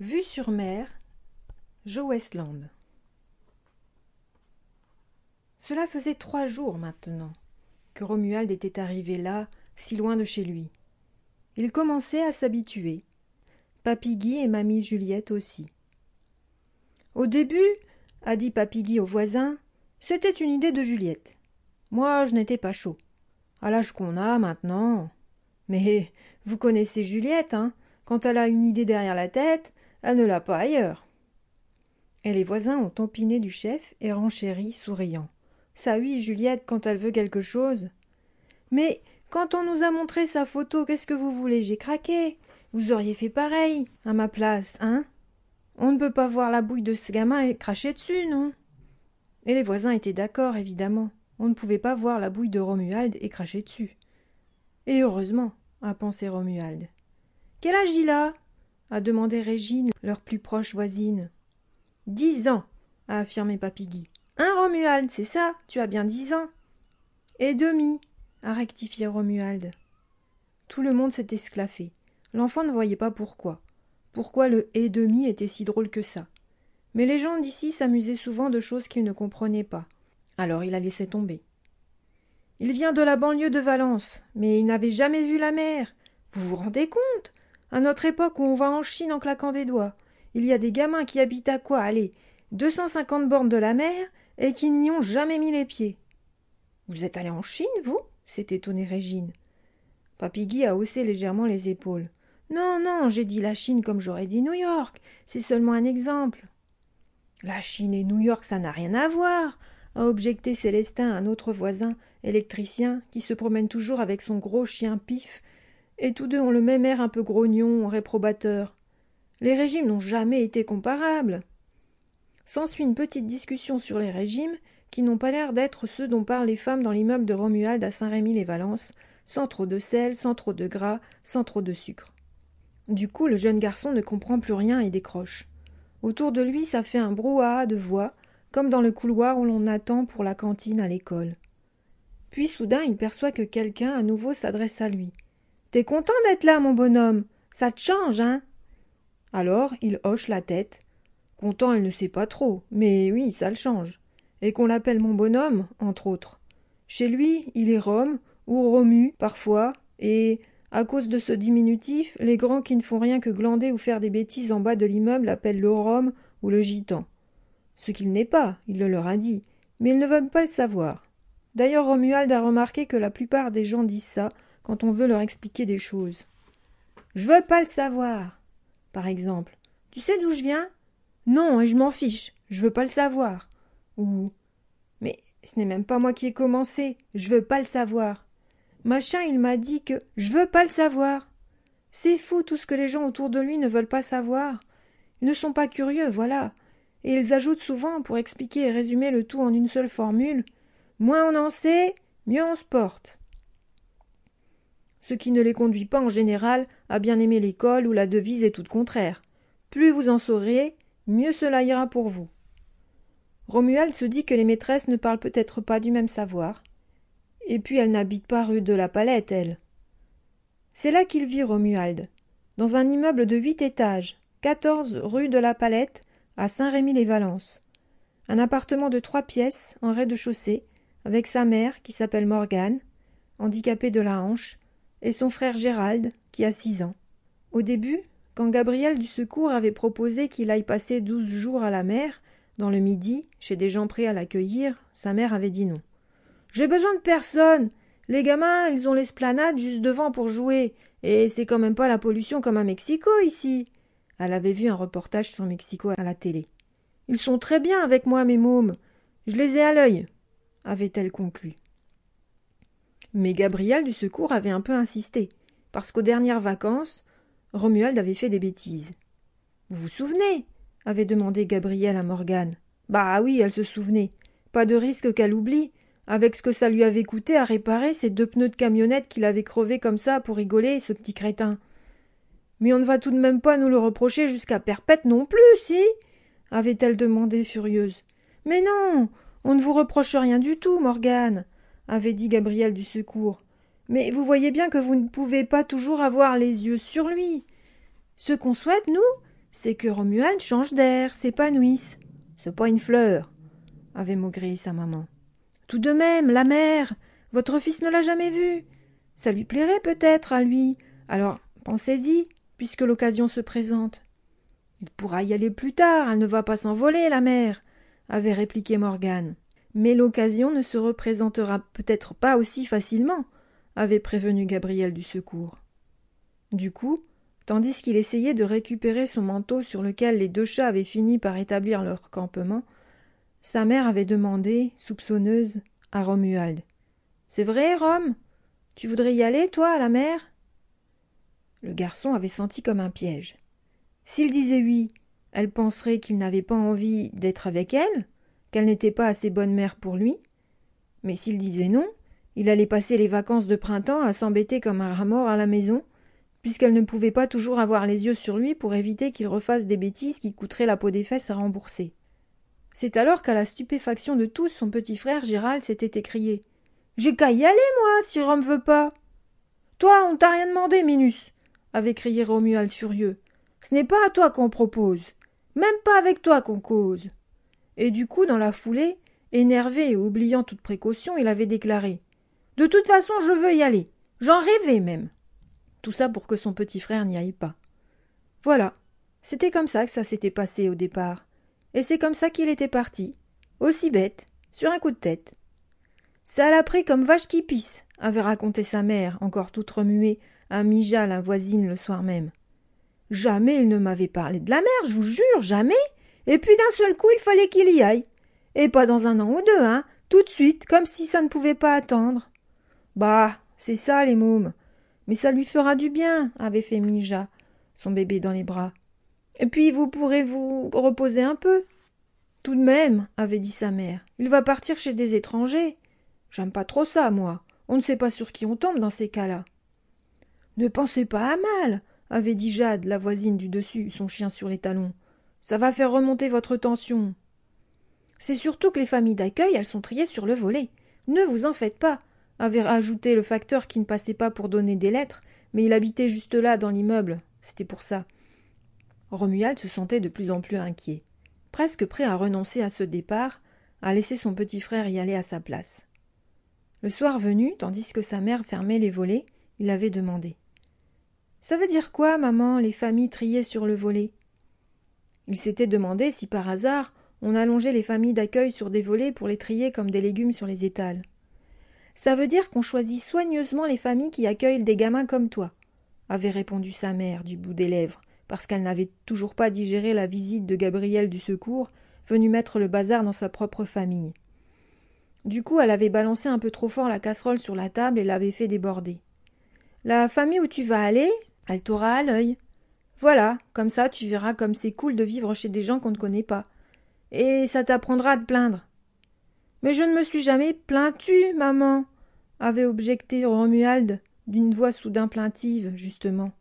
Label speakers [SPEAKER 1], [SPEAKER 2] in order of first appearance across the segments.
[SPEAKER 1] Vue sur mer, Joe Westland. Cela faisait trois jours maintenant que Romuald était arrivé là, si loin de chez lui. Il commençait à s'habituer. Papy Guy et mamie Juliette aussi. Au début, a dit Papy Guy au voisin, c'était une idée de Juliette. Moi, je n'étais pas chaud. À l'âge qu'on a maintenant. Mais vous connaissez Juliette, hein? Quand elle a une idée derrière la tête, elle ne l'a pas ailleurs. Et les voisins ont empiné du chef et renchéri, souriant. Ça oui, Juliette, quand elle veut quelque chose. Mais quand on nous a montré sa photo, qu'est-ce que vous voulez? J'ai craqué. Vous auriez fait pareil, à ma place, hein? On ne peut pas voir la bouille de ce gamin et cracher dessus, non? Et les voisins étaient d'accord, évidemment. On ne pouvait pas voir la bouille de Romuald et cracher dessus. Et heureusement, a pensé Romuald. Quel âge il a? A demandé Régine, leur plus proche voisine. Dix ans, a affirmé Papy Hein, Romuald, c'est ça, tu as bien dix ans. Et demi, a rectifié Romuald. Tout le monde s'est esclaffé. L'enfant ne voyait pas pourquoi. Pourquoi le et demi était si drôle que ça? Mais les gens d'ici s'amusaient souvent de choses qu'ils ne comprenaient pas. Alors il a laissé tomber. Il vient de la banlieue de Valence, mais il n'avait jamais vu la mer. Vous vous rendez compte? À notre époque où on va en Chine en claquant des doigts, il y a des gamins qui habitent à quoi Allez, deux cent cinquante bornes de la mer et qui n'y ont jamais mis les pieds. Vous êtes allé en Chine, vous? s'est étonnée Régine. Papy a haussé légèrement les épaules. Non, non, j'ai dit la Chine comme j'aurais dit New York. C'est seulement un exemple. La Chine et New York, ça n'a rien à voir, a objecté Célestin, un autre voisin, électricien, qui se promène toujours avec son gros chien pif et tous deux ont le même air un peu grognon, réprobateur. Les régimes n'ont jamais été comparables. S'ensuit une petite discussion sur les régimes, qui n'ont pas l'air d'être ceux dont parlent les femmes dans l'immeuble de Romuald à Saint-Rémy-les-Valences, sans trop de sel, sans trop de gras, sans trop de sucre. Du coup, le jeune garçon ne comprend plus rien et décroche. Autour de lui, ça fait un brouhaha de voix, comme dans le couloir où l'on attend pour la cantine à l'école. Puis soudain, il perçoit que quelqu'un à nouveau s'adresse à lui. T'es content d'être là, mon bonhomme? Ça te change, hein? Alors il hoche la tête. Content, il ne sait pas trop, mais oui, ça le change. Et qu'on l'appelle mon bonhomme, entre autres. Chez lui, il est Rome, ou Romu, parfois, et, à cause de ce diminutif, les grands qui ne font rien que glander ou faire des bêtises en bas de l'immeuble l'appellent le Rome ou le gitan. Ce qu'il n'est pas, il le leur a dit, mais ils ne veulent pas le savoir. D'ailleurs, Romuald a remarqué que la plupart des gens disent ça quand on veut leur expliquer des choses. Je veux pas le savoir. Par exemple. Tu sais d'où je viens? Non, et je m'en fiche. Je veux pas le savoir. Ou. Mais ce n'est même pas moi qui ai commencé. Je veux pas le savoir. Machin, il m'a dit que je veux pas le savoir. C'est fou tout ce que les gens autour de lui ne veulent pas savoir. Ils ne sont pas curieux, voilà. Et ils ajoutent souvent, pour expliquer et résumer le tout en une seule formule, moins on en sait, mieux on se porte ce qui ne les conduit pas en général à bien aimer l'école où la devise est toute contraire. Plus vous en saurez, mieux cela ira pour vous. Romuald se dit que les maîtresses ne parlent peut-être pas du même savoir. Et puis elles n'habitent pas rue de la Palette, elles. C'est là qu'il vit Romuald, dans un immeuble de huit étages, quatorze rue de la Palette, à Saint-Rémy-les-Valences. Un appartement de trois pièces, en rez-de-chaussée, avec sa mère, qui s'appelle Morgane, handicapée de la hanche, et son frère Gérald, qui a six ans. Au début, quand Gabriel du Secours avait proposé qu'il aille passer douze jours à la mer, dans le midi, chez des gens prêts à l'accueillir, sa mère avait dit non. J'ai besoin de personne. Les gamins, ils ont l'esplanade juste devant pour jouer, et c'est quand même pas la pollution comme à Mexico ici. Elle avait vu un reportage sur Mexico à la télé. Ils sont très bien avec moi, mes mômes. Je les ai à l'œil, avait-elle conclu. Mais Gabriel du secours avait un peu insisté, parce qu'aux dernières vacances, Romuald avait fait des bêtises. Vous vous souvenez? avait demandé Gabriel à Morgane. Bah oui, elle se souvenait. Pas de risque qu'elle oublie, avec ce que ça lui avait coûté à réparer ces deux pneus de camionnette qu'il avait crevés comme ça pour rigoler, ce petit crétin. Mais on ne va tout de même pas nous le reprocher jusqu'à perpète non plus, si? avait-elle demandé furieuse. Mais non, on ne vous reproche rien du tout, Morgane avait dit Gabriel du secours. Mais vous voyez bien que vous ne pouvez pas toujours avoir les yeux sur lui. Ce qu'on souhaite, nous, c'est que Romuald change d'air, s'épanouisse. C'est pas une fleur, avait maugréé sa maman. Tout de même, la mère, votre fils ne l'a jamais vue. Ça lui plairait peut-être à lui. Alors pensez-y, puisque l'occasion se présente. Il pourra y aller plus tard, elle ne va pas s'envoler, la mère, avait répliqué Morgane. Mais l'occasion ne se représentera peut-être pas aussi facilement, avait prévenu Gabriel du secours. Du coup, tandis qu'il essayait de récupérer son manteau sur lequel les deux chats avaient fini par établir leur campement, sa mère avait demandé, soupçonneuse, à Romuald. C'est vrai, Rome? Tu voudrais y aller, toi, à la mer? Le garçon avait senti comme un piège. S'il disait oui, elle penserait qu'il n'avait pas envie d'être avec elle, qu'elle n'était pas assez bonne mère pour lui. Mais s'il disait non, il allait passer les vacances de printemps à s'embêter comme un rat mort à la maison, puisqu'elle ne pouvait pas toujours avoir les yeux sur lui pour éviter qu'il refasse des bêtises qui coûteraient la peau des fesses à rembourser. C'est alors qu'à la stupéfaction de tous, son petit frère Gérald s'était écrié. J'ai qu'à y aller, moi, si Rome veut pas. Toi, on t'a rien demandé, Minus, avait crié Romuald furieux. Ce n'est pas à toi qu'on propose, même pas avec toi qu'on cause. Et du coup, dans la foulée, énervé et oubliant toute précaution, il avait déclaré. De toute façon, je veux y aller. J'en rêvais même. Tout ça pour que son petit frère n'y aille pas. Voilà. C'était comme ça que ça s'était passé au départ. Et c'est comme ça qu'il était parti. Aussi bête, sur un coup de tête. Ça l'a pris comme vache qui pisse, avait raconté sa mère, encore toute remuée, à Mija, la voisine, le soir même. Jamais il ne m'avait parlé de la mer, je vous jure, jamais. Et puis d'un seul coup, il fallait qu'il y aille. Et pas dans un an ou deux, hein, tout de suite, comme si ça ne pouvait pas attendre. Bah, c'est ça, les mômes. Mais ça lui fera du bien, avait fait Mija, son bébé dans les bras. Et puis vous pourrez vous reposer un peu. Tout de même, avait dit sa mère, il va partir chez des étrangers. J'aime pas trop ça, moi. On ne sait pas sur qui on tombe dans ces cas-là. Ne pensez pas à mal, avait dit Jade, la voisine du dessus, son chien sur les talons. Ça va faire remonter votre tension. C'est surtout que les familles d'accueil, elles sont triées sur le volet. Ne vous en faites pas avait ajouté le facteur qui ne passait pas pour donner des lettres, mais il habitait juste là dans l'immeuble. C'était pour ça. Romuald se sentait de plus en plus inquiet, presque prêt à renoncer à ce départ, à laisser son petit frère y aller à sa place. Le soir venu, tandis que sa mère fermait les volets, il avait demandé. Ça veut dire quoi, maman, les familles triées sur le volet? Il s'était demandé si par hasard on allongeait les familles d'accueil sur des volets pour les trier comme des légumes sur les étals. Ça veut dire qu'on choisit soigneusement les familles qui accueillent des gamins comme toi, avait répondu sa mère du bout des lèvres, parce qu'elle n'avait toujours pas digéré la visite de Gabriel du secours, venu mettre le bazar dans sa propre famille. Du coup, elle avait balancé un peu trop fort la casserole sur la table et l'avait fait déborder. La famille où tu vas aller, elle t'aura à l'œil. Voilà, comme ça tu verras comme c'est cool de vivre chez des gens qu'on ne connaît pas. Et ça t'apprendra à te plaindre. Mais je ne me suis jamais plaintu, maman, avait objecté Romuald d'une voix soudain plaintive, justement.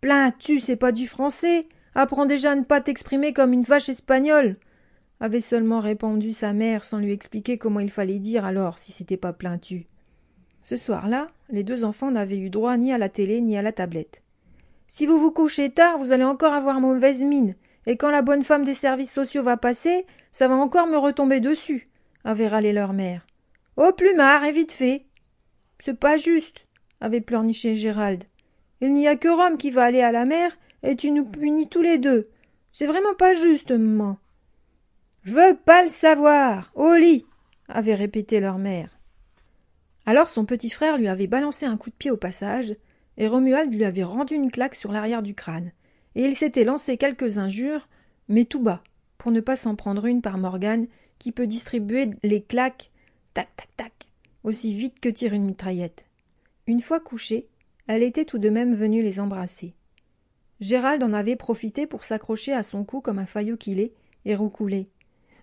[SPEAKER 1] Plains-tu, c'est pas du français. Apprends déjà à ne pas t'exprimer comme une vache espagnole. avait seulement répondu sa mère sans lui expliquer comment il fallait dire alors si c'était pas plains-tu. Ce soir-là, les deux enfants n'avaient eu droit ni à la télé ni à la tablette. Si vous vous couchez tard, vous allez encore avoir mauvaise mine, et quand la bonne femme des services sociaux va passer, ça va encore me retomber dessus, avait râlé leur mère. Au plumard, et vite fait. C'est pas juste, avait pleurniché Gérald. Il n'y a que Rome qui va aller à la mer, et tu nous punis tous les deux. C'est vraiment pas juste, maman. Je veux pas le savoir. Au lit, avait répété leur mère. Alors son petit frère lui avait balancé un coup de pied au passage, et Romuald lui avait rendu une claque sur l'arrière du crâne, et il s'était lancé quelques injures, mais tout bas, pour ne pas s'en prendre une par Morgane, qui peut distribuer les claques tac tac tac aussi vite que tire une mitraillette. Une fois couchée, elle était tout de même venue les embrasser. Gérald en avait profité pour s'accrocher à son cou comme un faillot qu'il est et roucouler.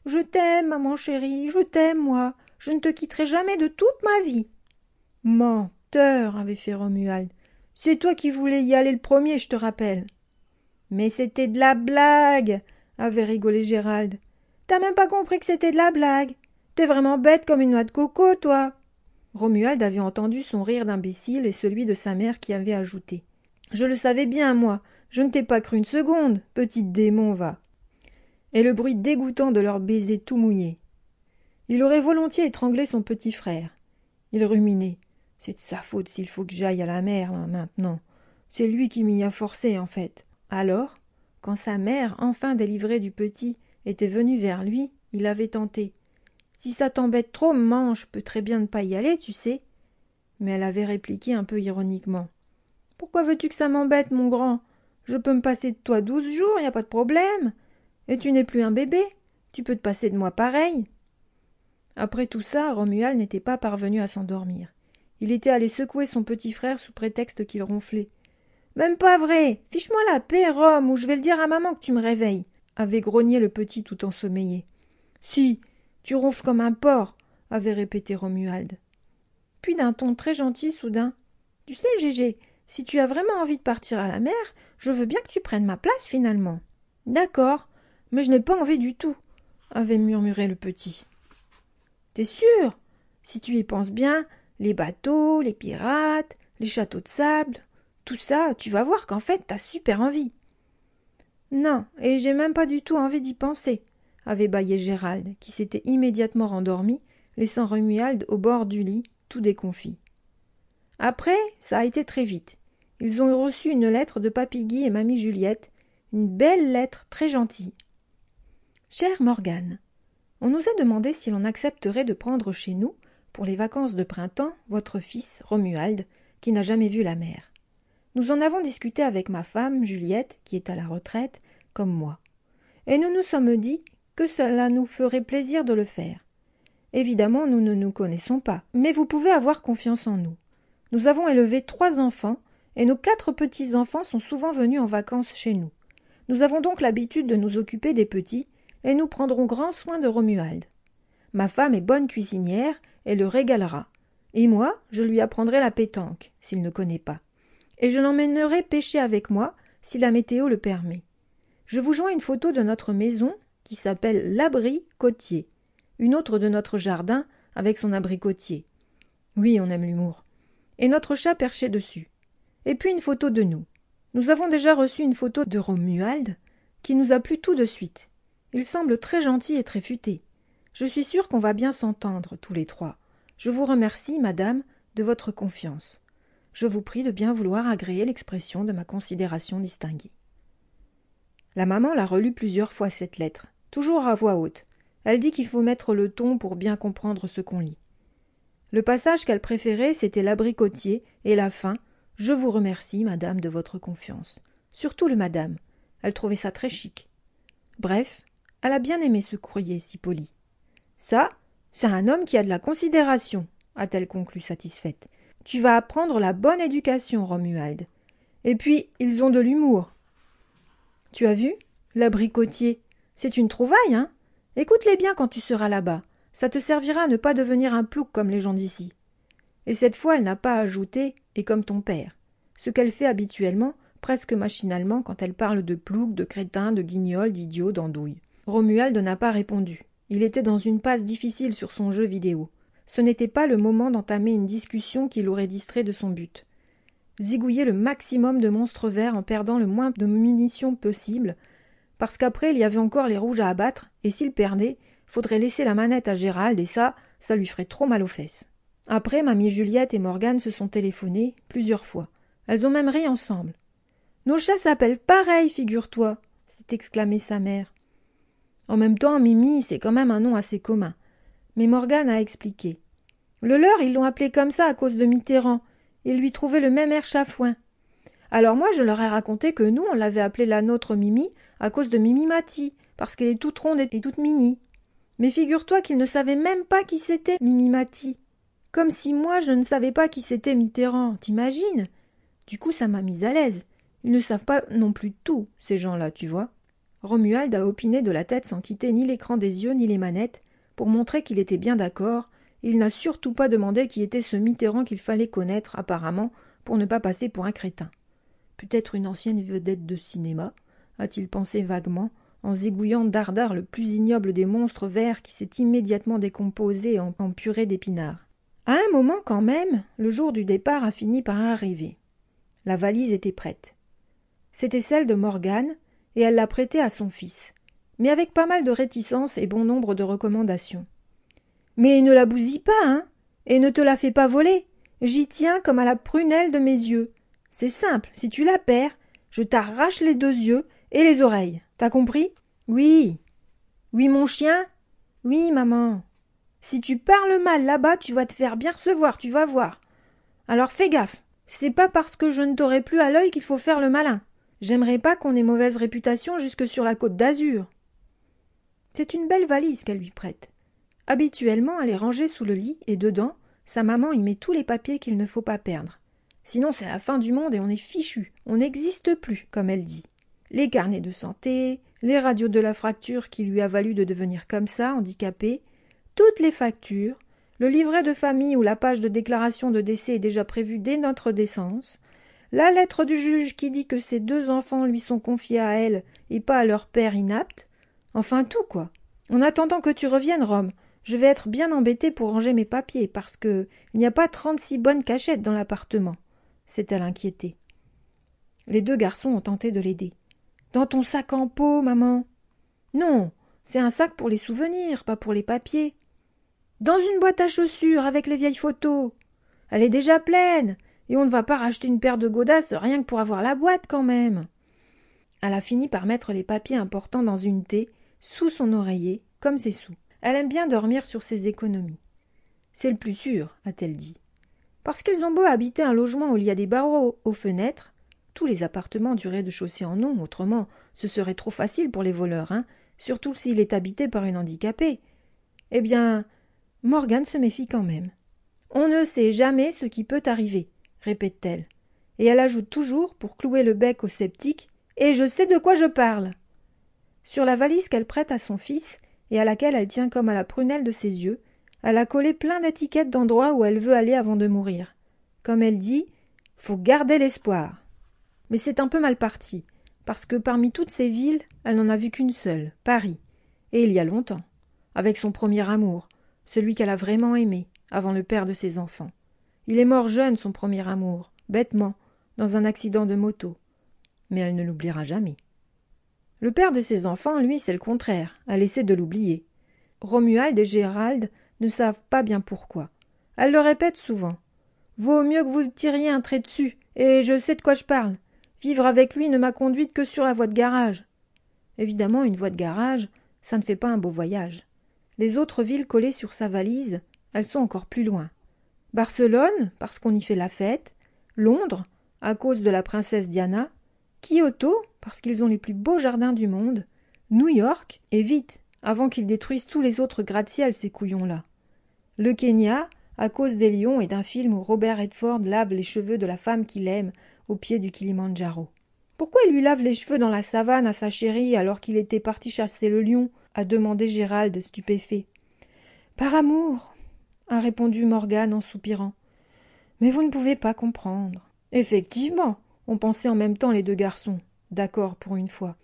[SPEAKER 1] Je t'aime, maman chérie, je t'aime, moi. Je ne te quitterai jamais de toute ma vie. Menteur, avait fait Romuald. C'est toi qui voulais y aller le premier, je te rappelle. Mais c'était de la blague, avait rigolé Gérald. T'as même pas compris que c'était de la blague. T'es vraiment bête comme une noix de coco, toi. Romuald avait entendu son rire d'imbécile et celui de sa mère qui avait ajouté. Je le savais bien, moi, Je ne t'ai pas cru une seconde, petite démon, va. Et le bruit dégoûtant de leur baiser tout mouillé. Il aurait volontiers étranglé son petit frère. Il ruminait. C'est de sa faute s'il faut que j'aille à la mer, maintenant. C'est lui qui m'y a forcé, en fait. Alors, quand sa mère, enfin délivrée du petit, était venue vers lui, il avait tenté. Si ça t'embête trop, maman, je peux très bien ne pas y aller, tu sais. Mais elle avait répliqué un peu ironiquement. Pourquoi veux-tu que ça m'embête, mon grand? Je peux me passer de toi douze jours, y a pas de problème. Et tu n'es plus un bébé. Tu peux te passer de moi pareil. Après tout ça, Romuald n'était pas parvenu à s'endormir. Il était allé secouer son petit frère sous prétexte qu'il ronflait. Même pas vrai. Fiche-moi la paix, Rome, ou je vais le dire à maman que tu me réveilles, avait grogné le petit tout ensommeillé. Si, tu ronfles comme un porc, avait répété Romuald. Puis d'un ton très gentil, soudain. Tu sais, Gégé, si tu as vraiment envie de partir à la mer, je veux bien que tu prennes ma place finalement. D'accord, mais je n'ai pas envie du tout, avait murmuré le petit. T'es sûr? Si tu y penses bien, les bateaux, les pirates, les châteaux de sable, tout ça, tu vas voir qu'en fait t'as super envie. Non, et j'ai même pas du tout envie d'y penser, avait bâillé Gérald, qui s'était immédiatement rendormi, laissant Romuald au bord du lit, tout déconfit. Après, ça a été très vite. Ils ont reçu une lettre de Papy Guy et Mamie Juliette, une belle lettre très gentille. Chère Morgane, on nous a demandé si l'on accepterait de prendre chez nous, pour les vacances de printemps, votre fils, Romuald, qui n'a jamais vu la mer. Nous en avons discuté avec ma femme, Juliette, qui est à la retraite, comme moi. Et nous nous sommes dit que cela nous ferait plaisir de le faire. Évidemment, nous ne nous connaissons pas, mais vous pouvez avoir confiance en nous. Nous avons élevé trois enfants, et nos quatre petits-enfants sont souvent venus en vacances chez nous. Nous avons donc l'habitude de nous occuper des petits, et nous prendrons grand soin de Romuald. Ma femme est bonne cuisinière, et le régalera. Et moi, je lui apprendrai la pétanque, s'il ne connaît pas. Et je l'emmènerai pêcher avec moi, si la météo le permet. Je vous joins une photo de notre maison qui s'appelle l'abri côtier, une autre de notre jardin avec son abricotier. Oui, on aime l'humour. Et notre chat perché dessus. Et puis une photo de nous. Nous avons déjà reçu une photo de Romuald qui nous a plu tout de suite. Il semble très gentil et très futé. Je suis sûre qu'on va bien s'entendre, tous les trois. Je vous remercie, madame, de votre confiance. Je vous prie de bien vouloir agréer l'expression de ma considération distinguée. La maman l'a relue plusieurs fois cette lettre, toujours à voix haute. Elle dit qu'il faut mettre le ton pour bien comprendre ce qu'on lit. Le passage qu'elle préférait, c'était l'abricotier et la fin. Je vous remercie, madame, de votre confiance. Surtout le madame. Elle trouvait ça très chic. Bref, elle a bien aimé ce courrier si poli. Ça, c'est un homme qui a de la considération, a-t-elle conclu satisfaite. Tu vas apprendre la bonne éducation, Romuald. Et puis, ils ont de l'humour. Tu as vu L'abricotier? C'est une trouvaille, hein? Écoute-les bien quand tu seras là-bas. Ça te servira à ne pas devenir un plouc comme les gens d'ici. Et cette fois, elle n'a pas ajouté et comme ton père. Ce qu'elle fait habituellement, presque machinalement, quand elle parle de plouc, de crétin, de guignol, d'idiot, d'andouille. Romuald n'a pas répondu. Il était dans une passe difficile sur son jeu vidéo. Ce n'était pas le moment d'entamer une discussion qui l'aurait distrait de son but. Zigouiller le maximum de monstres verts en perdant le moins de munitions possible, parce qu'après il y avait encore les rouges à abattre, et s'il perdait, faudrait laisser la manette à Gérald, et ça, ça lui ferait trop mal aux fesses. Après, mamie Juliette et Morgane se sont téléphonées plusieurs fois. Elles ont même ri ensemble. Nos chats s'appellent pareil, figure-toi, s'est exclamée sa mère. En même temps, Mimi, c'est quand même un nom assez commun. Mais Morgane a expliqué. Le leur, ils l'ont appelé comme ça à cause de Mitterrand. Ils lui trouvaient le même air chafouin. Alors moi, je leur ai raconté que nous, on l'avait appelée la nôtre Mimi à cause de Mimi Mati, parce qu'elle est toute ronde et toute mini. Mais figure-toi qu'ils ne savaient même pas qui c'était Mimi Mati. Comme si moi, je ne savais pas qui c'était Mitterrand, t'imagines? Du coup, ça m'a mise à l'aise. Ils ne savent pas non plus tout, ces gens-là, tu vois. Romuald a opiné de la tête sans quitter ni l'écran des yeux ni les manettes, pour montrer qu'il était bien d'accord. Il n'a surtout pas demandé qui était ce Mitterrand qu'il fallait connaître, apparemment, pour ne pas passer pour un crétin. Peut-être une ancienne vedette de cinéma, a-t-il pensé vaguement, en zigouillant dardard le plus ignoble des monstres verts qui s'est immédiatement décomposé en, en purée d'épinards. À un moment quand même, le jour du départ a fini par arriver. La valise était prête. C'était celle de Morgane, et elle l'a prêtée à son fils, mais avec pas mal de réticence et bon nombre de recommandations. Mais ne la bousille pas, hein, et ne te la fais pas voler. J'y tiens comme à la prunelle de mes yeux. C'est simple, si tu la perds, je t'arrache les deux yeux et les oreilles. T'as compris? Oui. Oui, mon chien? Oui, maman. Si tu parles mal là-bas, tu vas te faire bien recevoir, tu vas voir. Alors fais gaffe. C'est pas parce que je ne t'aurai plus à l'œil qu'il faut faire le malin. J'aimerais pas qu'on ait mauvaise réputation jusque sur la côte d'Azur. C'est une belle valise qu'elle lui prête. Habituellement, elle est rangée sous le lit, et dedans, sa maman y met tous les papiers qu'il ne faut pas perdre. Sinon, c'est la fin du monde et on est fichu, on n'existe plus, comme elle dit. Les carnets de santé, les radios de la fracture qui lui a valu de devenir comme ça, handicapé, toutes les factures, le livret de famille où la page de déclaration de décès est déjà prévue dès notre décence, la lettre du juge qui dit que ses deux enfants lui sont confiés à elle et pas à leur père inapte, enfin tout quoi. En attendant que tu reviennes, Rome, je vais être bien embêtée pour ranger mes papiers, parce que il n'y a pas trente-six bonnes cachettes dans l'appartement, s'est-elle inquiétée. Les deux garçons ont tenté de l'aider. Dans ton sac en peau, maman. Non, c'est un sac pour les souvenirs, pas pour les papiers. Dans une boîte à chaussures avec les vieilles photos. Elle est déjà pleine, et on ne va pas racheter une paire de godasses rien que pour avoir la boîte quand même. Elle a fini par mettre les papiers importants dans une thé, sous son oreiller, comme ses sous. Elle aime bien dormir sur ses économies. C'est le plus sûr, a-t-elle dit. Parce qu'ils ont beau habiter un logement où il y a des barreaux aux fenêtres, tous les appartements du rez-de-chaussée en ont, autrement ce serait trop facile pour les voleurs, hein, surtout s'il est habité par une handicapée. Eh bien, Morgane se méfie quand même. On ne sait jamais ce qui peut arriver, répète-t-elle. Et elle ajoute toujours, pour clouer le bec au sceptique, Et je sais de quoi je parle. Sur la valise qu'elle prête à son fils, et à laquelle elle tient comme à la prunelle de ses yeux, elle a collé plein d'étiquettes d'endroits où elle veut aller avant de mourir. Comme elle dit, faut garder l'espoir. Mais c'est un peu mal parti, parce que parmi toutes ces villes, elle n'en a vu qu'une seule, Paris, et il y a longtemps, avec son premier amour, celui qu'elle a vraiment aimé, avant le père de ses enfants. Il est mort jeune, son premier amour, bêtement, dans un accident de moto. Mais elle ne l'oubliera jamais. Le père de ses enfants, lui, c'est le contraire, a laissé de l'oublier. Romuald et Gérald ne savent pas bien pourquoi. Elle le répète souvent. Vaut mieux que vous tiriez un trait dessus, et je sais de quoi je parle. Vivre avec lui ne m'a conduite que sur la voie de garage. Évidemment, une voie de garage, ça ne fait pas un beau voyage. Les autres villes collées sur sa valise, elles sont encore plus loin. Barcelone, parce qu'on y fait la fête, Londres, à cause de la princesse Diana, Kyoto, parce qu'ils ont les plus beaux jardins du monde, New York, et vite, avant qu'ils détruisent tous les autres gratte-ciel, ces couillons-là. Le Kenya, à cause des lions et d'un film où Robert Redford lave les cheveux de la femme qu'il aime au pied du Kilimandjaro. Pourquoi il lui lave les cheveux dans la savane à sa chérie alors qu'il était parti chasser le lion? a demandé Gérald stupéfait. Par amour, a répondu Morgane en soupirant. Mais vous ne pouvez pas comprendre. Effectivement, ont pensé en même temps les deux garçons d'accord pour une fois.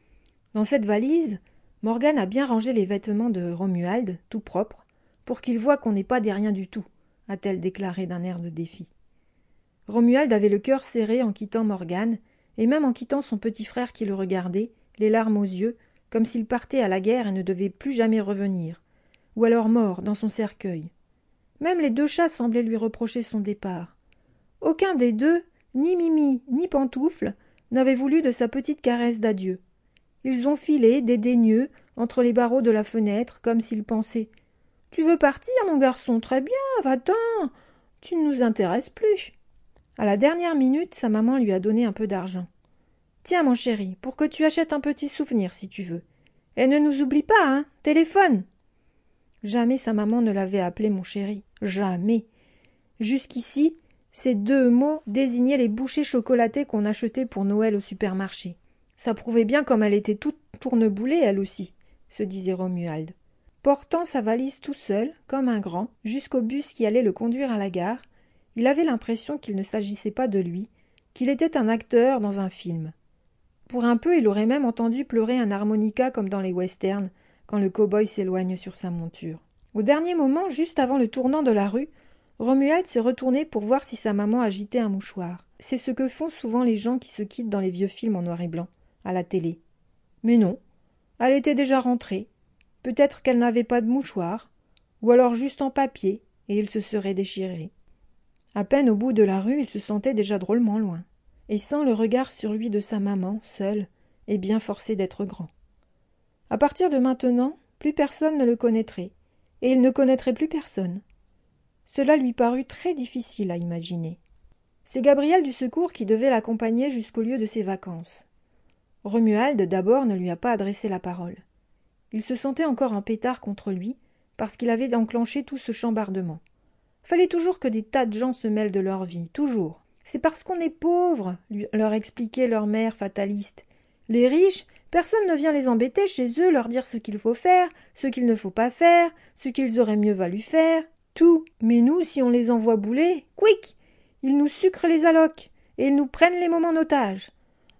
[SPEAKER 1] Dans cette valise, Morgane a bien rangé les vêtements de Romuald, tout propres, pour qu'il voie qu'on n'est pas des rien du tout, a-t-elle déclaré d'un air de défi. Romuald avait le cœur serré en quittant Morgane, et même en quittant son petit frère qui le regardait, les larmes aux yeux, comme s'il partait à la guerre et ne devait plus jamais revenir, ou alors mort dans son cercueil. Même les deux chats semblaient lui reprocher son départ. Aucun des deux, ni Mimi ni Pantoufle, n'avait voulu de sa petite caresse d'adieu. Ils ont filé, dédaigneux, entre les barreaux de la fenêtre, comme s'ils pensaient Tu veux partir, mon garçon? Très bien, va-t'en Tu ne nous intéresses plus. À la dernière minute, sa maman lui a donné un peu d'argent. Tiens, mon chéri, pour que tu achètes un petit souvenir, si tu veux. Et ne nous oublie pas, hein Téléphone Jamais sa maman ne l'avait appelé mon chéri. Jamais. Jusqu'ici, ces deux mots désignaient les bouchées chocolatées qu'on achetait pour Noël au supermarché. Ça prouvait bien comme elle était toute tourneboulée, elle aussi, se disait Romuald. Portant sa valise tout seul, comme un grand, jusqu'au bus qui allait le conduire à la gare, il avait l'impression qu'il ne s'agissait pas de lui, qu'il était un acteur dans un film. Pour un peu, il aurait même entendu pleurer un harmonica comme dans les westerns, quand le cow-boy s'éloigne sur sa monture. Au dernier moment, juste avant le tournant de la rue, Romuald s'est retourné pour voir si sa maman agitait un mouchoir. c'est ce que font souvent les gens qui se quittent dans les vieux films en noir et blanc, à la télé. Mais non, elle était déjà rentrée. Peut-être qu'elle n'avait pas de mouchoir, ou alors juste en papier, et il se serait déchiré. À peine au bout de la rue, il se sentait déjà drôlement loin, et sans le regard sur lui de sa maman, seul, et bien forcé d'être grand. À partir de maintenant, plus personne ne le connaîtrait, et il ne connaîtrait plus personne. Cela lui parut très difficile à imaginer. C'est Gabriel du secours qui devait l'accompagner jusqu'au lieu de ses vacances. Romuald d'abord ne lui a pas adressé la parole. Il se sentait encore un pétard contre lui, parce qu'il avait enclenché tout ce chambardement. Fallait toujours que des tas de gens se mêlent de leur vie, toujours. C'est parce qu'on est pauvre, leur expliquait leur mère fataliste. Les riches, personne ne vient les embêter chez eux, leur dire ce qu'il faut faire, ce qu'il ne faut pas faire, ce qu'ils auraient mieux valu faire, tout. Mais nous, si on les envoie bouler, quick Ils nous sucrent les allocs, et ils nous prennent les moments en.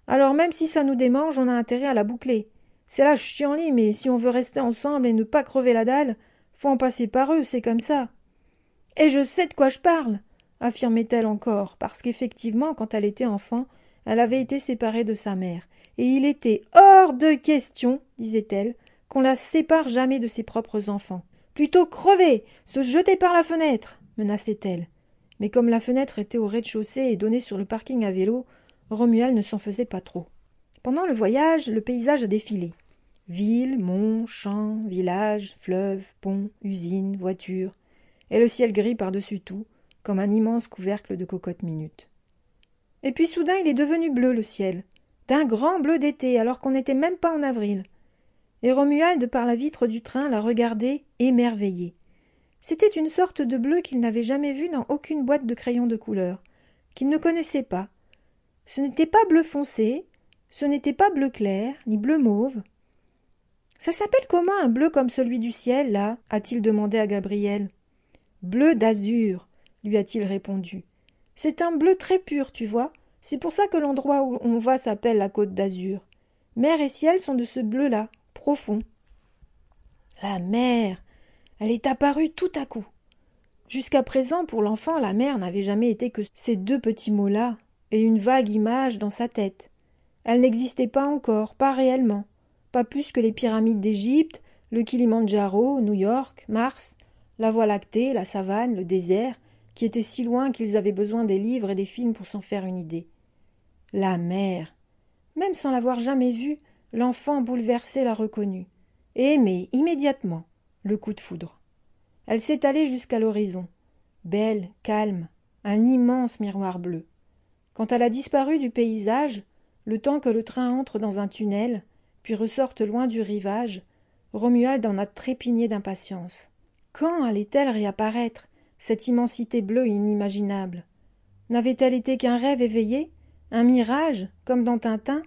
[SPEAKER 1] Alors même si ça nous démange, on a intérêt à la boucler. C'est là chiant-lit, mais si on veut rester ensemble et ne pas crever la dalle, faut en passer par eux, c'est comme ça. Et je sais de quoi je parle, affirmait-elle encore, parce qu'effectivement, quand elle était enfant, elle avait été séparée de sa mère, et il était hors de question, disait-elle, qu'on la sépare jamais de ses propres enfants. Plutôt crever, se jeter par la fenêtre, menaçait-elle. Mais comme la fenêtre était au rez-de-chaussée et donnait sur le parking à vélo, Romuald ne s'en faisait pas trop. Pendant le voyage, le paysage a défilé. Villes, monts, champs, villages, fleuves, ponts, usines, voitures, et le ciel gris par-dessus tout, comme un immense couvercle de cocotte minute. Et puis soudain il est devenu bleu le ciel, d'un grand bleu d'été, alors qu'on n'était même pas en avril. Et Romuald, par la vitre du train, l'a regardé, émerveillé. C'était une sorte de bleu qu'il n'avait jamais vu dans aucune boîte de crayons de couleur, qu'il ne connaissait pas. Ce n'était pas bleu foncé, ce n'était pas bleu clair, ni bleu mauve. Ça s'appelle comment un bleu comme celui du ciel, là? a-t-il demandé à Gabriel. Bleu d'azur, lui a-t-il répondu. C'est un bleu très pur, tu vois. C'est pour ça que l'endroit où on va s'appelle la côte d'Azur. Mer et ciel sont de ce bleu-là, profond. La mer. Elle est apparue tout à coup. Jusqu'à présent, pour l'enfant, la mer n'avait jamais été que ces deux petits mots-là, et une vague image dans sa tête. Elle n'existait pas encore, pas réellement, pas plus que les pyramides d'Égypte, le Kilimandjaro, New York, Mars, la Voie lactée, la savane, le désert, qui étaient si loin qu'ils avaient besoin des livres et des films pour s'en faire une idée. La mer. Même sans l'avoir jamais vue, l'enfant bouleversé l'a reconnue, et aimé immédiatement le coup de foudre. Elle s'est allée jusqu'à l'horizon, belle, calme, un immense miroir bleu. Quand elle a disparu du paysage, le temps que le train entre dans un tunnel, puis ressorte loin du rivage, Romuald en a trépigné d'impatience. Quand allait-elle réapparaître, cette immensité bleue inimaginable? N'avait-elle été qu'un rêve éveillé? Un mirage, comme dans Tintin?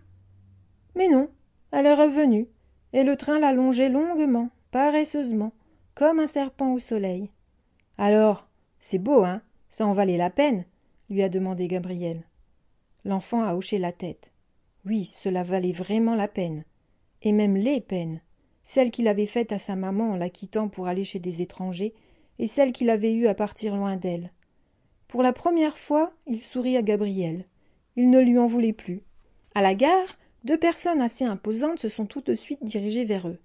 [SPEAKER 1] Mais non, elle est revenue, et le train l'a longée longuement, paresseusement, comme un serpent au soleil. Alors, c'est beau, hein? Ça en valait la peine lui a demandé Gabriel. L'enfant a hoché la tête. Oui, cela valait vraiment la peine. Et même les peines. Celles qu'il avait faites à sa maman en la quittant pour aller chez des étrangers, et celles qu'il avait eues à partir loin d'elle. Pour la première fois, il sourit à Gabriel. Il ne lui en voulait plus. À la gare, deux personnes assez imposantes se sont tout de suite dirigées vers eux.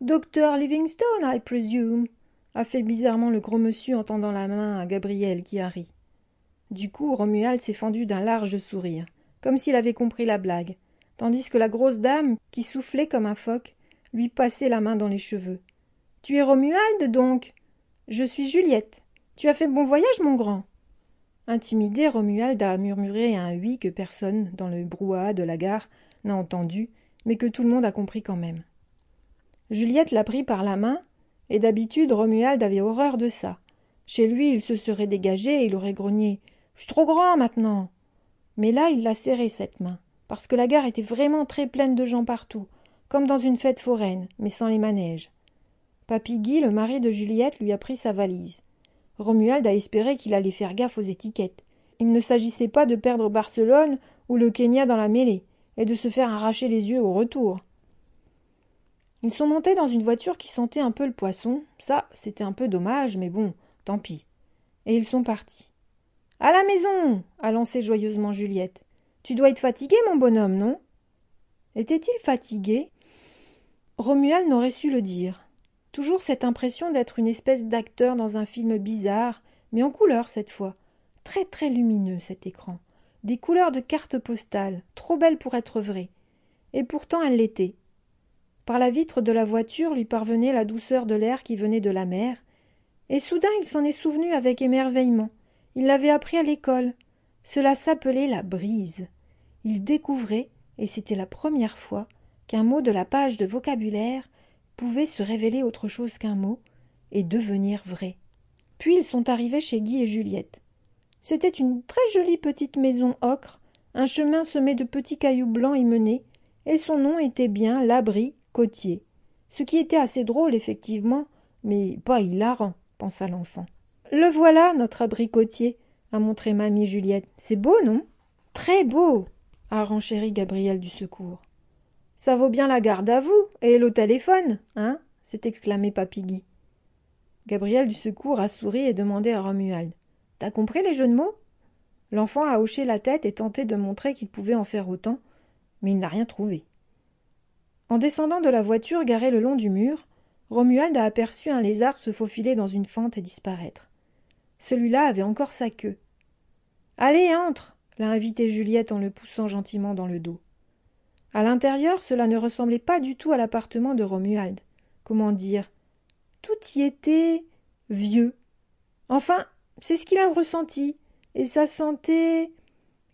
[SPEAKER 1] Docteur Livingstone, I presume, a fait bizarrement le gros monsieur en tendant la main à Gabriel qui a ri. Du coup, Romuald s'est fendu d'un large sourire, comme s'il avait compris la blague, tandis que la grosse dame, qui soufflait comme un phoque, lui passait la main dans les cheveux. Tu es Romuald, donc? Je suis Juliette. Tu as fait bon voyage, mon grand Intimidé, Romuald a murmuré un oui que personne, dans le brouhaha de la gare, n'a entendu, mais que tout le monde a compris quand même. Juliette l'a pris par la main, et d'habitude Romuald avait horreur de ça. Chez lui, il se serait dégagé et il aurait grogné. Je suis trop grand maintenant. Mais là, il l'a serré cette main, parce que la gare était vraiment très pleine de gens partout, comme dans une fête foraine, mais sans les manèges. Papy Guy, le mari de Juliette, lui a pris sa valise. Romuald a espéré qu'il allait faire gaffe aux étiquettes. Il ne s'agissait pas de perdre Barcelone ou le Kenya dans la mêlée, et de se faire arracher les yeux au retour. Ils sont montés dans une voiture qui sentait un peu le poisson. Ça, c'était un peu dommage, mais bon, tant pis. Et ils sont partis. À la maison a lancé joyeusement Juliette. Tu dois être fatigué, mon bonhomme, non? Était-il fatigué? Romuald n'aurait su le dire. Toujours cette impression d'être une espèce d'acteur dans un film bizarre, mais en couleur cette fois. Très très lumineux cet écran. Des couleurs de cartes postales, trop belles pour être vraies. Et pourtant elles l'étaient. Par la vitre de la voiture lui parvenait la douceur de l'air qui venait de la mer, et soudain il s'en est souvenu avec émerveillement. Il l'avait appris à l'école. Cela s'appelait la brise. Il découvrait, et c'était la première fois, qu'un mot de la page de vocabulaire pouvait se révéler autre chose qu'un mot et devenir vrai. Puis ils sont arrivés chez Guy et Juliette. C'était une très jolie petite maison ocre, un chemin semé de petits cailloux blancs y menait, et son nom était bien l'abri côtier. Ce qui était assez drôle, effectivement, mais pas hilarant, pensa l'enfant. Le voilà, notre abri côtier, a montré mamie Juliette. C'est beau, non? Très beau, a renchéri Gabriel du secours. Ça vaut bien la garde à vous et le téléphone, hein s'est exclamé Papy Guy. Gabriel du secours a souri et demandé à Romuald. T'as compris les jeux de mots? L'enfant a hoché la tête et tenté de montrer qu'il pouvait en faire autant, mais il n'a rien trouvé. En descendant de la voiture garée le long du mur, Romuald a aperçu un lézard se faufiler dans une fente et disparaître. Celui-là avait encore sa queue. Allez, entre l'a invité Juliette en le poussant gentiment dans le dos. À l'intérieur, cela ne ressemblait pas du tout à l'appartement de Romuald. Comment dire? Tout y était vieux. Enfin, c'est ce qu'il a ressenti, et ça sentait.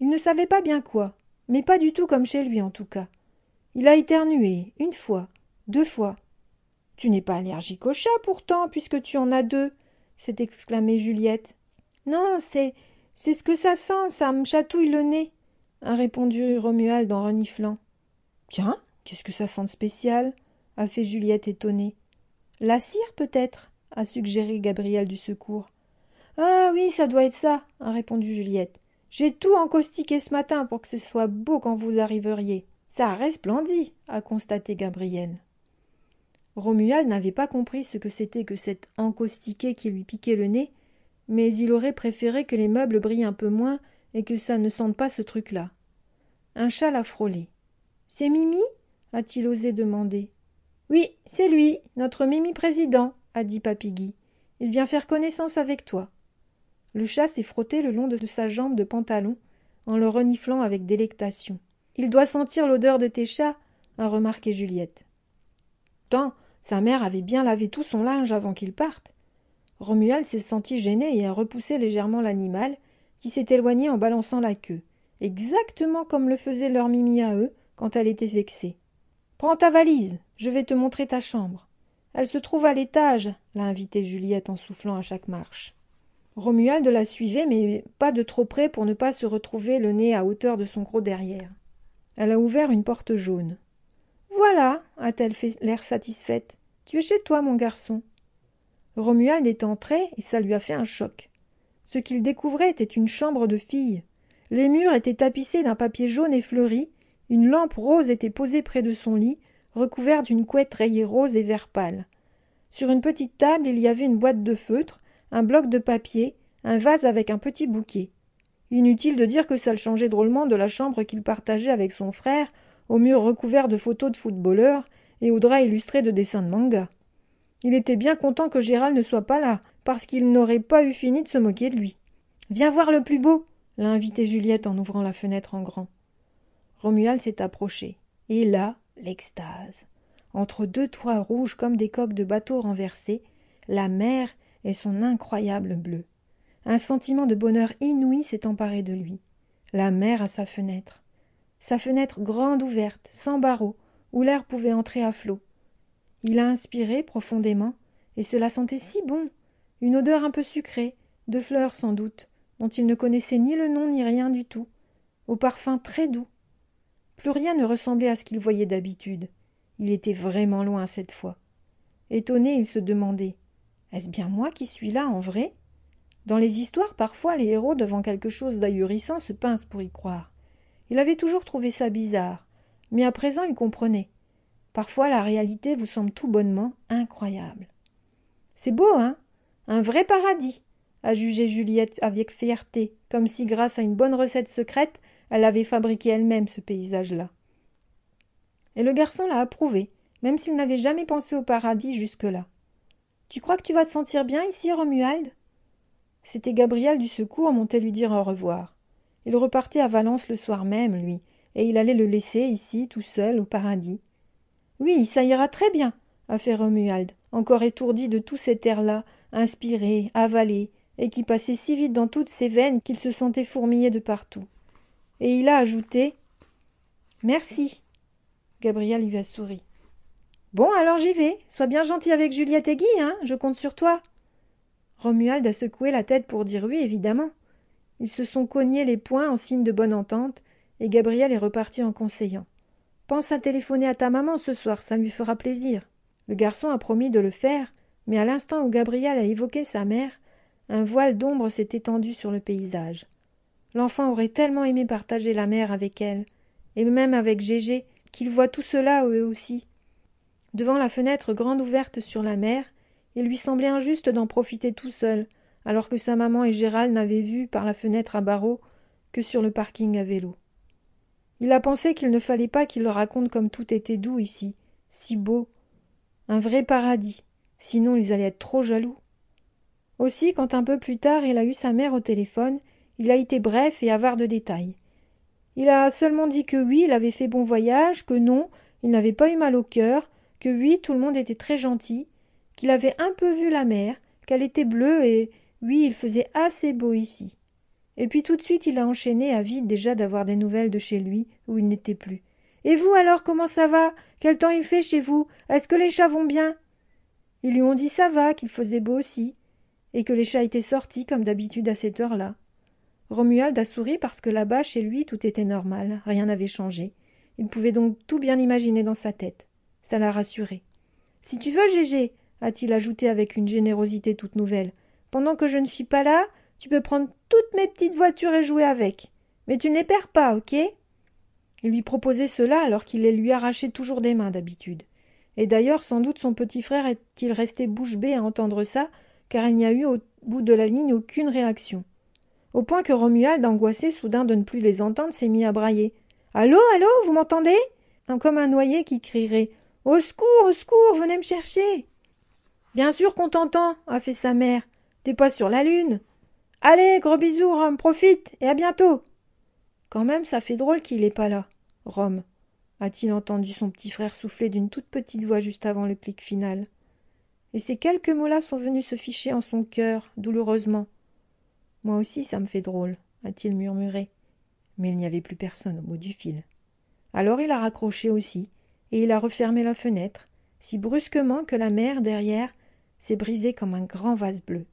[SPEAKER 1] Il ne savait pas bien quoi, mais pas du tout comme chez lui en tout cas. Il a éternué, une fois, deux fois. Tu n'es pas allergique au chat pourtant, puisque tu en as deux, s'est exclamée Juliette. Non, c'est. c'est ce que ça sent, ça me chatouille le nez, a répondu Romuald en reniflant. Tiens, qu'est-ce que ça sent de spécial? a fait Juliette étonnée. La cire, peut-être? a suggéré Gabriel du secours. Ah oui, ça doit être ça, a répondu Juliette. J'ai tout encaustiqué ce matin pour que ce soit beau quand vous arriveriez. Ça resplendit, a constaté Gabriel. Romuald n'avait pas compris ce que c'était que cet encaustiqué qui lui piquait le nez, mais il aurait préféré que les meubles brillent un peu moins et que ça ne sente pas ce truc-là. Un chat l'a frôlé. C'est Mimi a-t-il osé demander. Oui, c'est lui, notre Mimi président, a dit Papy Guy. Il vient faire connaissance avec toi. Le chat s'est frotté le long de sa jambe de pantalon, en le reniflant avec délectation. Il doit sentir l'odeur de tes chats, a remarqué Juliette. Tant, sa mère avait bien lavé tout son linge avant qu'il parte. Romuald s'est senti gêné et a repoussé légèrement l'animal, qui s'est éloigné en balançant la queue, exactement comme le faisait leur Mimi à eux, quand elle était vexée. Prends ta valise, je vais te montrer ta chambre. Elle se trouve à l'étage, l'a invité Juliette en soufflant à chaque marche. Romuald la suivait, mais pas de trop près pour ne pas se retrouver le nez à hauteur de son gros derrière. Elle a ouvert une porte jaune. Voilà, a-t-elle fait l'air satisfaite. Tu es chez toi, mon garçon. Romuald est entré et ça lui a fait un choc. Ce qu'il découvrait était une chambre de fille. Les murs étaient tapissés d'un papier jaune et fleuri une lampe rose était posée près de son lit, recouverte d'une couette rayée rose et vert pâle. Sur une petite table, il y avait une boîte de feutre, un bloc de papier, un vase avec un petit bouquet. Inutile de dire que ça le changeait drôlement de la chambre qu'il partageait avec son frère, aux murs recouverts de photos de footballeurs et aux draps illustrés de dessins de manga. Il était bien content que Gérald ne soit pas là, parce qu'il n'aurait pas eu fini de se moquer de lui. Viens voir le plus beau, l'a invité Juliette en ouvrant la fenêtre en grand. Romuald s'est approché. Et là, l'extase. Entre deux toits rouges comme des coques de bateaux renversés, la mer et son incroyable bleu. Un sentiment de bonheur inouï s'est emparé de lui. La mer à sa fenêtre. Sa fenêtre grande ouverte, sans barreaux, où l'air pouvait entrer à flot. Il a inspiré profondément, et cela sentait si bon, une odeur un peu sucrée, de fleurs sans doute, dont il ne connaissait ni le nom ni rien du tout, au parfum très doux, plus rien ne ressemblait à ce qu'il voyait d'habitude. Il était vraiment loin cette fois. Étonné, il se demandait Est-ce bien moi qui suis là en vrai? Dans les histoires, parfois, les héros, devant quelque chose d'ahurissant, se pincent pour y croire. Il avait toujours trouvé ça bizarre, mais à présent il comprenait. Parfois la réalité vous semble tout bonnement incroyable. C'est beau, hein Un vrai paradis a jugé Juliette avec fierté, comme si grâce à une bonne recette secrète, elle avait fabriqué elle-même ce paysage-là. Et le garçon l'a approuvé, même s'il n'avait jamais pensé au paradis jusque-là. Tu crois que tu vas te sentir bien ici, Romuald? C'était Gabriel du secours monté lui dire au revoir. Il repartait à Valence le soir même, lui, et il allait le laisser ici, tout seul, au paradis. Oui, ça ira très bien, a fait Romuald, encore étourdi de tous ces airs-là, inspiré, avalé, et qui passait si vite dans toutes ses veines qu'il se sentait fourmiller de partout. Et il a ajouté Merci. Gabriel lui a souri. Bon, alors j'y vais. Sois bien gentil avec Juliette et Guy, hein, je compte sur toi. Romuald a secoué la tête pour dire oui, évidemment. Ils se sont cognés les poings en signe de bonne entente, et Gabriel est reparti en conseillant. Pense à téléphoner à ta maman ce soir, ça lui fera plaisir. Le garçon a promis de le faire, mais à l'instant où Gabriel a évoqué sa mère, un voile d'ombre s'est étendu sur le paysage. L'enfant aurait tellement aimé partager la mer avec elle, et même avec Gégé, qu'il voit tout cela eux aussi. Devant la fenêtre grande ouverte sur la mer, il lui semblait injuste d'en profiter tout seul, alors que sa maman et Gérald n'avaient vu par la fenêtre à barreaux que sur le parking à vélo. Il a pensé qu'il ne fallait pas qu'il leur raconte comme tout était doux ici, si beau, un vrai paradis, sinon ils allaient être trop jaloux. Aussi, quand un peu plus tard il a eu sa mère au téléphone, il a été bref et avare de détails. Il a seulement dit que oui, il avait fait bon voyage, que non, il n'avait pas eu mal au cœur, que oui, tout le monde était très gentil, qu'il avait un peu vu la mer, qu'elle était bleue et oui, il faisait assez beau ici. Et puis tout de suite il a enchaîné, avide déjà d'avoir des nouvelles de chez lui, où il n'était plus. Et vous alors, comment ça va? Quel temps il fait chez vous? Est-ce que les chats vont bien? Ils lui ont dit ça va, qu'il faisait beau aussi, et que les chats étaient sortis comme d'habitude à cette heure-là. Romuald a souri parce que là-bas, chez lui, tout était normal, rien n'avait changé. Il pouvait donc tout bien imaginer dans sa tête. Ça l'a rassuré. Si tu veux, Gégé, a-t-il ajouté avec une générosité toute nouvelle, pendant que je ne suis pas là, tu peux prendre toutes mes petites voitures et jouer avec. Mais tu ne les perds pas, ok? Il lui proposait cela alors qu'il les lui arrachait toujours des mains d'habitude. Et d'ailleurs, sans doute son petit frère est-il resté bouche bée à entendre ça, car il n'y a eu au bout de la ligne aucune réaction. Au point que Romuald, angoissé soudain de ne plus les entendre, s'est mis à brailler. Allô, allô, vous m'entendez? Comme un noyé qui crierait. Au secours, au secours, venez me chercher. Bien sûr qu'on t'entend, a fait sa mère. T'es pas sur la lune. Allez, gros bisous, Rome, profite, et à bientôt. Quand même, ça fait drôle qu'il n'est pas là, Rome, a-t-il entendu son petit frère souffler d'une toute petite voix juste avant le clic final. Et ces quelques mots-là sont venus se ficher en son cœur, douloureusement. Moi aussi, ça me fait drôle, a-t-il murmuré. Mais il n'y avait plus personne au bout du fil. Alors il a raccroché aussi, et il a refermé la fenêtre, si brusquement que la mer, derrière, s'est brisée comme un grand vase bleu.